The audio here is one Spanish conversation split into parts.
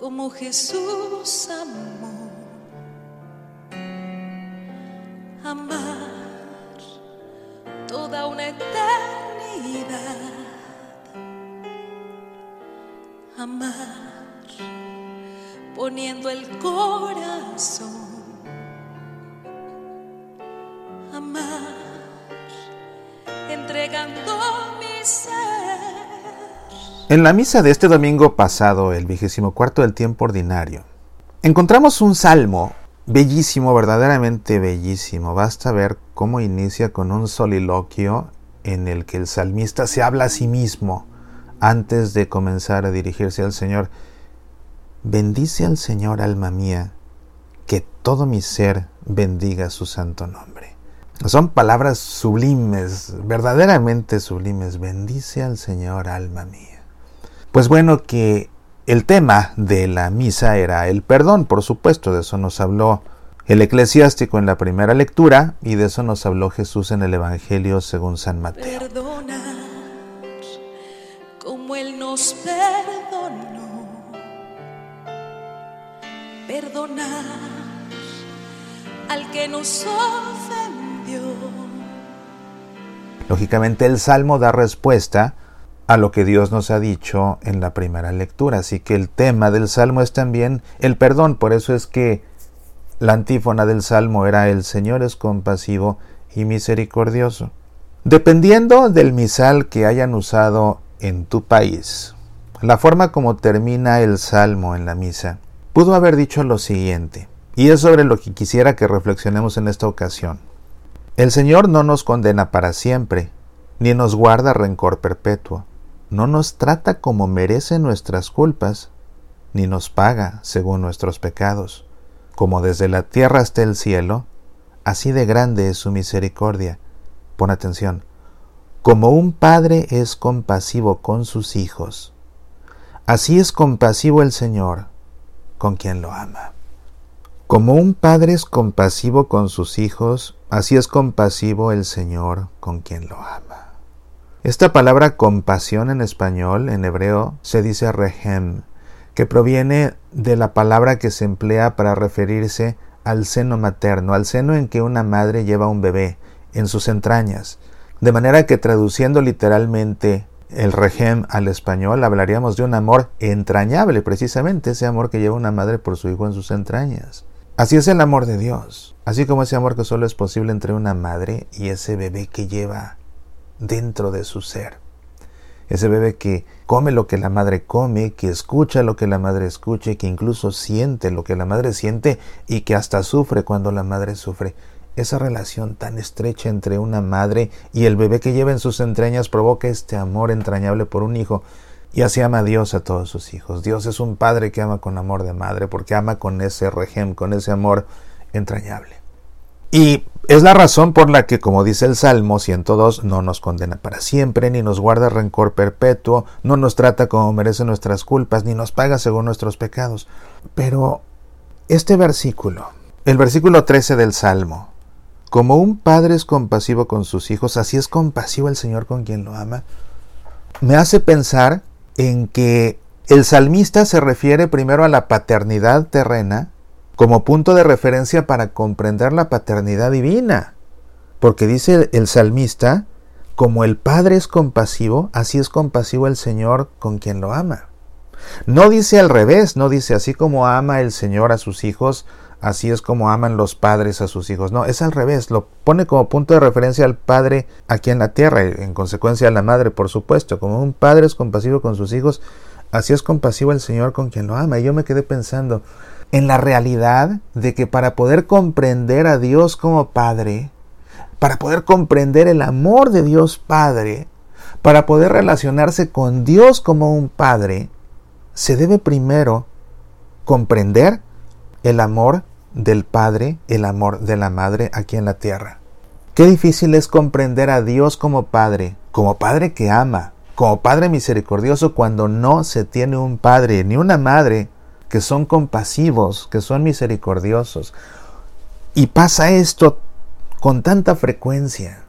como Jesús amó. Amar toda una eternidad. Amar poniendo el corazón. Amar entregando. En la misa de este domingo pasado, el vigésimo cuarto del tiempo ordinario, encontramos un salmo bellísimo, verdaderamente bellísimo. Basta ver cómo inicia con un soliloquio en el que el salmista se habla a sí mismo antes de comenzar a dirigirse al Señor. Bendice al Señor, alma mía, que todo mi ser bendiga su santo nombre. Son palabras sublimes, verdaderamente sublimes. Bendice al Señor, alma mía. Pues bueno, que el tema de la misa era el perdón, por supuesto, de eso nos habló el eclesiástico en la primera lectura y de eso nos habló Jesús en el Evangelio según San Mateo. Perdonar como Él nos perdonó. Perdonar al que nos ofendió. Lógicamente el Salmo da respuesta a lo que Dios nos ha dicho en la primera lectura. Así que el tema del Salmo es también el perdón. Por eso es que la antífona del Salmo era el Señor es compasivo y misericordioso. Dependiendo del misal que hayan usado en tu país, la forma como termina el Salmo en la misa, pudo haber dicho lo siguiente, y es sobre lo que quisiera que reflexionemos en esta ocasión. El Señor no nos condena para siempre, ni nos guarda rencor perpetuo no nos trata como merece nuestras culpas, ni nos paga según nuestros pecados. Como desde la tierra hasta el cielo, así de grande es su misericordia. Pon atención. Como un padre es compasivo con sus hijos, así es compasivo el Señor con quien lo ama. Como un padre es compasivo con sus hijos, así es compasivo el Señor con quien lo ama. Esta palabra compasión en español, en hebreo, se dice rehem, que proviene de la palabra que se emplea para referirse al seno materno, al seno en que una madre lleva un bebé, en sus entrañas. De manera que traduciendo literalmente el rehem al español, hablaríamos de un amor entrañable, precisamente ese amor que lleva una madre por su hijo en sus entrañas. Así es el amor de Dios, así como ese amor que solo es posible entre una madre y ese bebé que lleva dentro de su ser. Ese bebé que come lo que la madre come, que escucha lo que la madre escucha, que incluso siente lo que la madre siente y que hasta sufre cuando la madre sufre. Esa relación tan estrecha entre una madre y el bebé que lleva en sus entrañas provoca este amor entrañable por un hijo. Y así ama Dios a todos sus hijos. Dios es un padre que ama con amor de madre porque ama con ese regem, con ese amor entrañable. Y es la razón por la que, como dice el Salmo 102, no nos condena para siempre, ni nos guarda rencor perpetuo, no nos trata como merecen nuestras culpas, ni nos paga según nuestros pecados. Pero este versículo, el versículo 13 del Salmo, como un padre es compasivo con sus hijos, así es compasivo el Señor con quien lo ama, me hace pensar en que el salmista se refiere primero a la paternidad terrena, como punto de referencia para comprender la paternidad divina. Porque dice el salmista, como el Padre es compasivo, así es compasivo el Señor con quien lo ama. No dice al revés, no dice así como ama el Señor a sus hijos, así es como aman los padres a sus hijos. No, es al revés, lo pone como punto de referencia al Padre aquí en la tierra, y en consecuencia a la Madre, por supuesto. Como un Padre es compasivo con sus hijos, así es compasivo el Señor con quien lo ama. Y yo me quedé pensando, en la realidad de que para poder comprender a Dios como Padre, para poder comprender el amor de Dios Padre, para poder relacionarse con Dios como un Padre, se debe primero comprender el amor del Padre, el amor de la Madre aquí en la tierra. Qué difícil es comprender a Dios como Padre, como Padre que ama, como Padre misericordioso cuando no se tiene un Padre ni una Madre que son compasivos, que son misericordiosos. Y pasa esto con tanta frecuencia.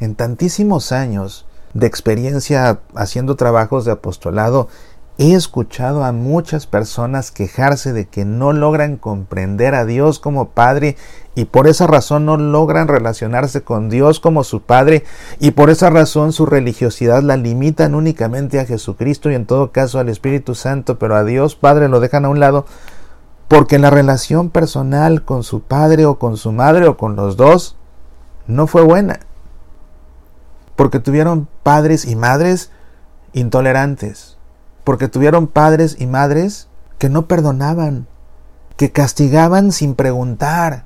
En tantísimos años de experiencia haciendo trabajos de apostolado, He escuchado a muchas personas quejarse de que no logran comprender a Dios como Padre y por esa razón no logran relacionarse con Dios como su Padre y por esa razón su religiosidad la limitan únicamente a Jesucristo y en todo caso al Espíritu Santo, pero a Dios Padre lo dejan a un lado porque la relación personal con su padre o con su madre o con los dos no fue buena. Porque tuvieron padres y madres intolerantes. Porque tuvieron padres y madres que no perdonaban, que castigaban sin preguntar,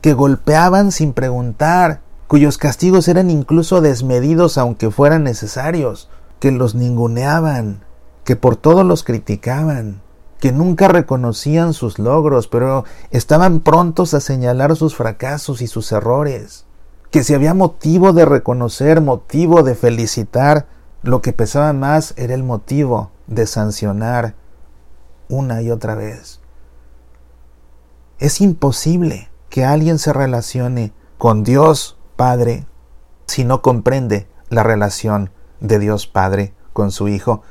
que golpeaban sin preguntar, cuyos castigos eran incluso desmedidos aunque fueran necesarios, que los ninguneaban, que por todo los criticaban, que nunca reconocían sus logros, pero estaban prontos a señalar sus fracasos y sus errores, que si había motivo de reconocer, motivo de felicitar, lo que pesaba más era el motivo de sancionar una y otra vez. Es imposible que alguien se relacione con Dios Padre si no comprende la relación de Dios Padre con su Hijo.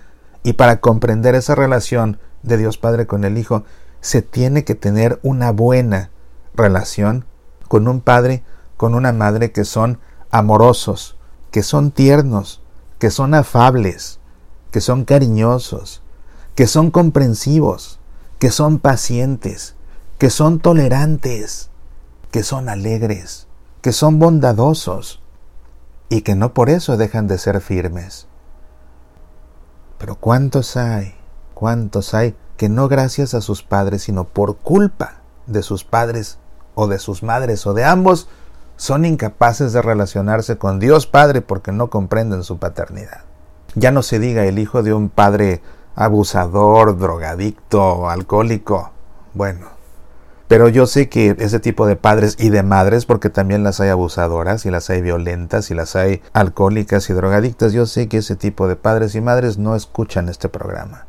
Y para comprender esa relación de Dios Padre con el Hijo, se tiene que tener una buena relación con un padre, con una madre que son amorosos, que son tiernos, que son afables, que son cariñosos, que son comprensivos, que son pacientes, que son tolerantes, que son alegres, que son bondadosos y que no por eso dejan de ser firmes. Pero ¿cuántos hay ¿Cuántos hay que no gracias a sus padres, sino por culpa de sus padres o de sus madres o de ambos, son incapaces de relacionarse con Dios Padre porque no comprenden su paternidad? Ya no se diga el hijo de un padre abusador, drogadicto, alcohólico. Bueno, pero yo sé que ese tipo de padres y de madres, porque también las hay abusadoras y las hay violentas y las hay alcohólicas y drogadictas, yo sé que ese tipo de padres y madres no escuchan este programa.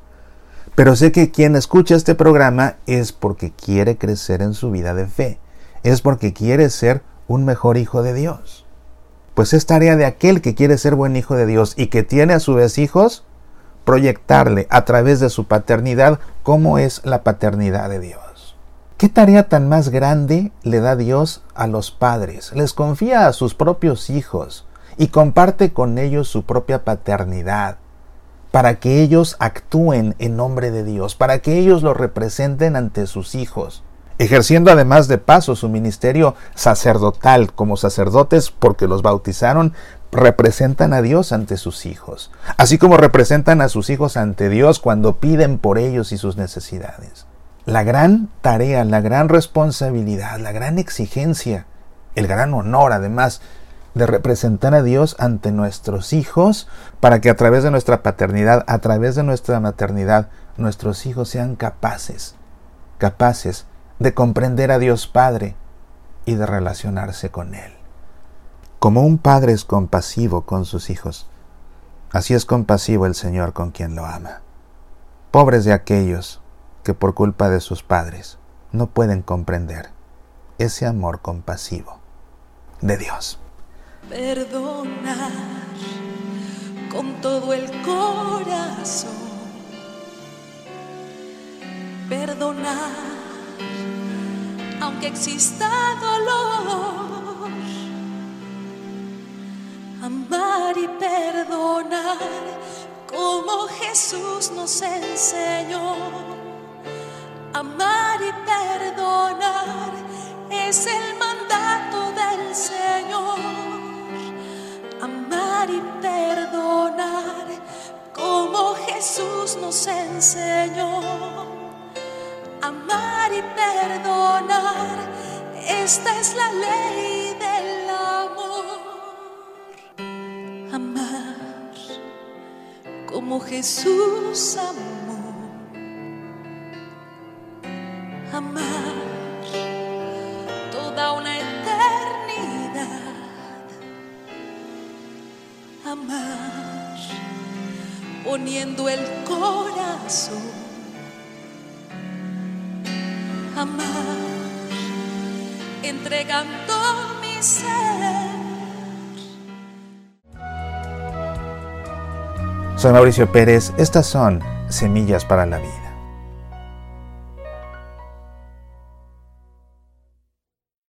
Pero sé que quien escucha este programa es porque quiere crecer en su vida de fe, es porque quiere ser un mejor hijo de Dios. Pues es tarea de aquel que quiere ser buen hijo de Dios y que tiene a su vez hijos, proyectarle a través de su paternidad cómo es la paternidad de Dios. ¿Qué tarea tan más grande le da Dios a los padres? Les confía a sus propios hijos y comparte con ellos su propia paternidad para que ellos actúen en nombre de Dios, para que ellos lo representen ante sus hijos, ejerciendo además de paso su ministerio sacerdotal como sacerdotes porque los bautizaron, representan a Dios ante sus hijos, así como representan a sus hijos ante Dios cuando piden por ellos y sus necesidades. La gran tarea, la gran responsabilidad, la gran exigencia, el gran honor además de representar a Dios ante nuestros hijos para que a través de nuestra paternidad, a través de nuestra maternidad, nuestros hijos sean capaces, capaces de comprender a Dios Padre y de relacionarse con Él. Como un padre es compasivo con sus hijos, así es compasivo el Señor con quien lo ama. Pobres de aquellos que por culpa de sus padres no pueden comprender ese amor compasivo de Dios perdonar con todo el corazón. Perdonar, aunque exista dolor. Amar y perdonar como Jesús nos enseñó. Amar y perdonar es el mandato del Señor amar y perdonar como Jesús nos enseñó. Perdonar, esta es la ley del amor. Amar como Jesús amó. Amar toda una amar, poniendo el corazón, amar, entregando mi ser. Soy Mauricio Pérez, estas son semillas para la vida.